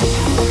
Before we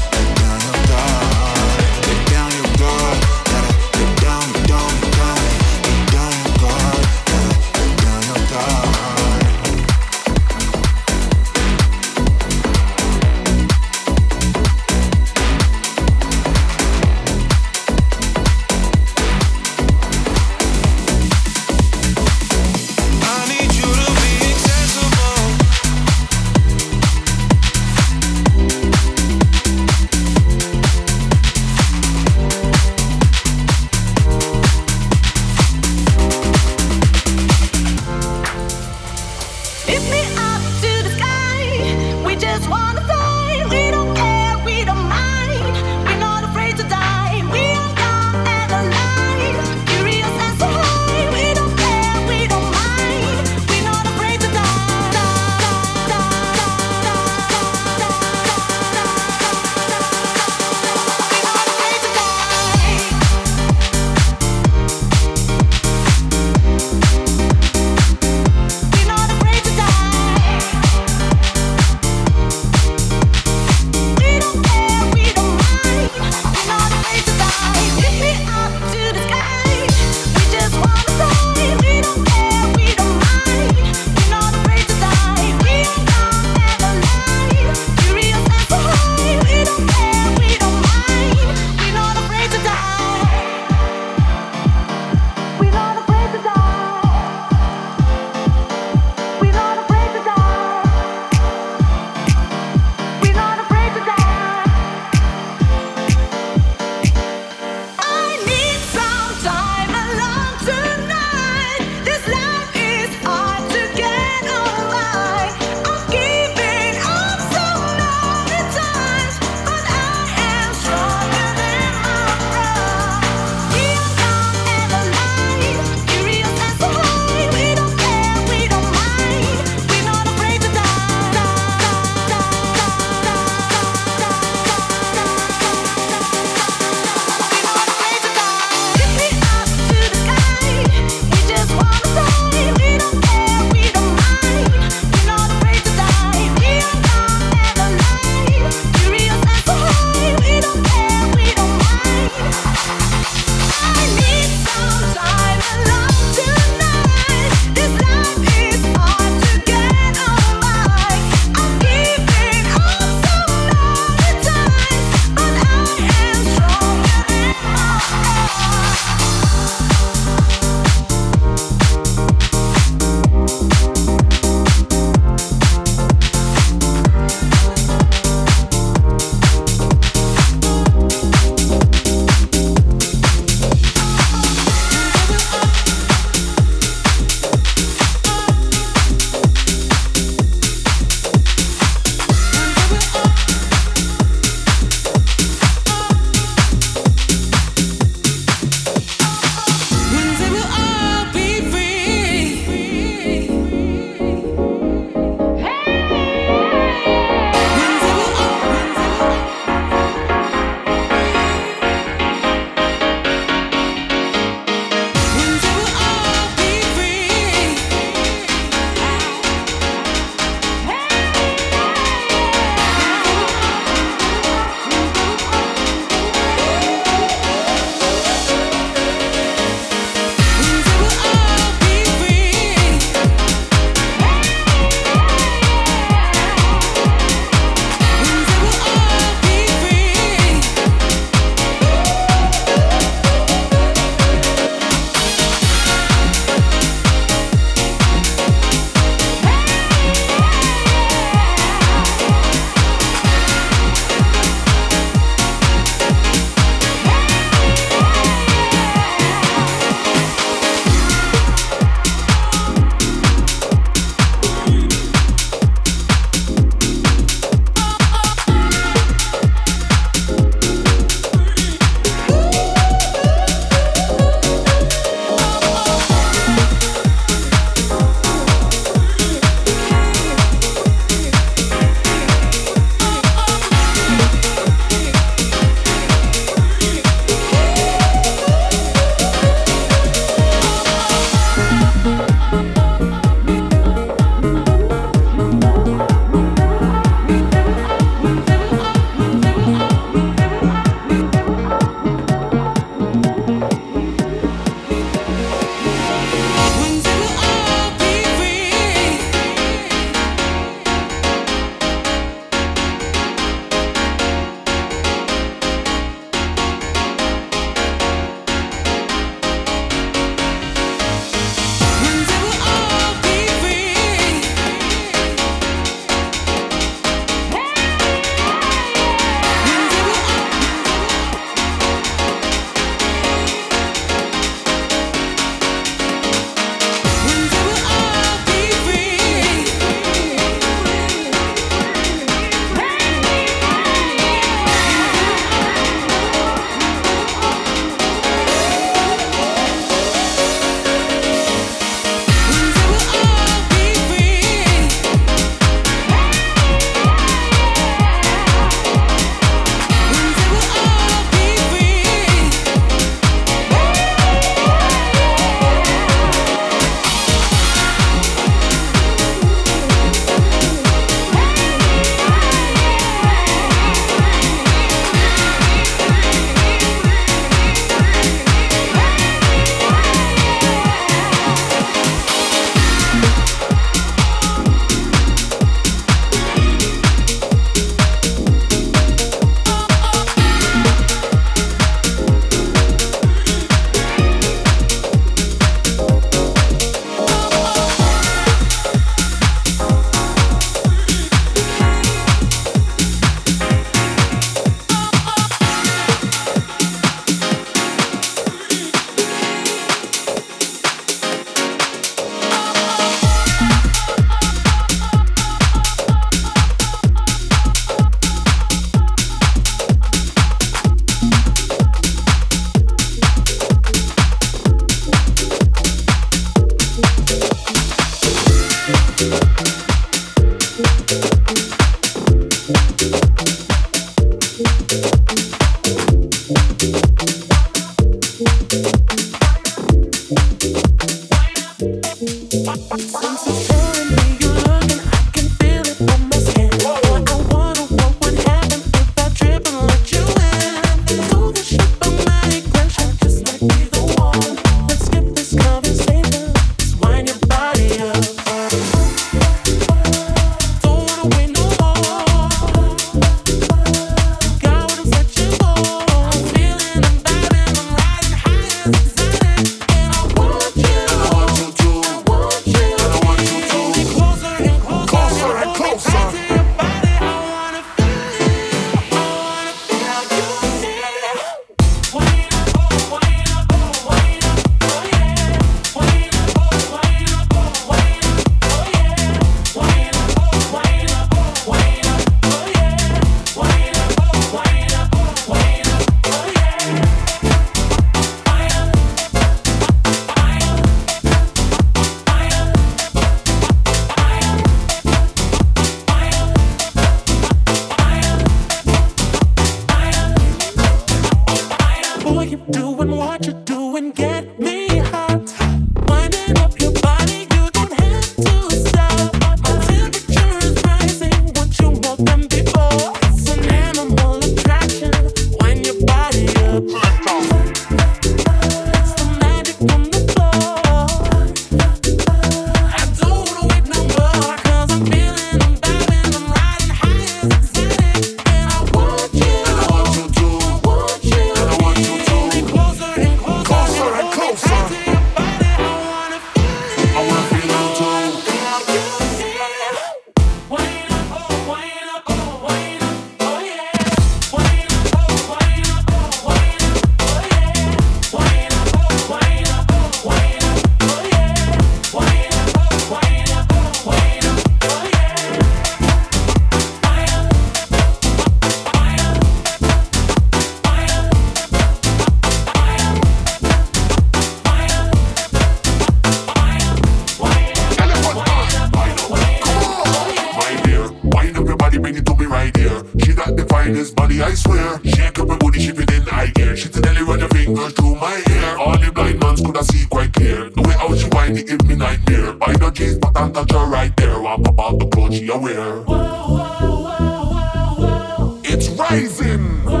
nightmare. Buy the jeans, but I'm right there. I'm about the clothes you wear. Wow, wow, wow, wow, wow. It's rising.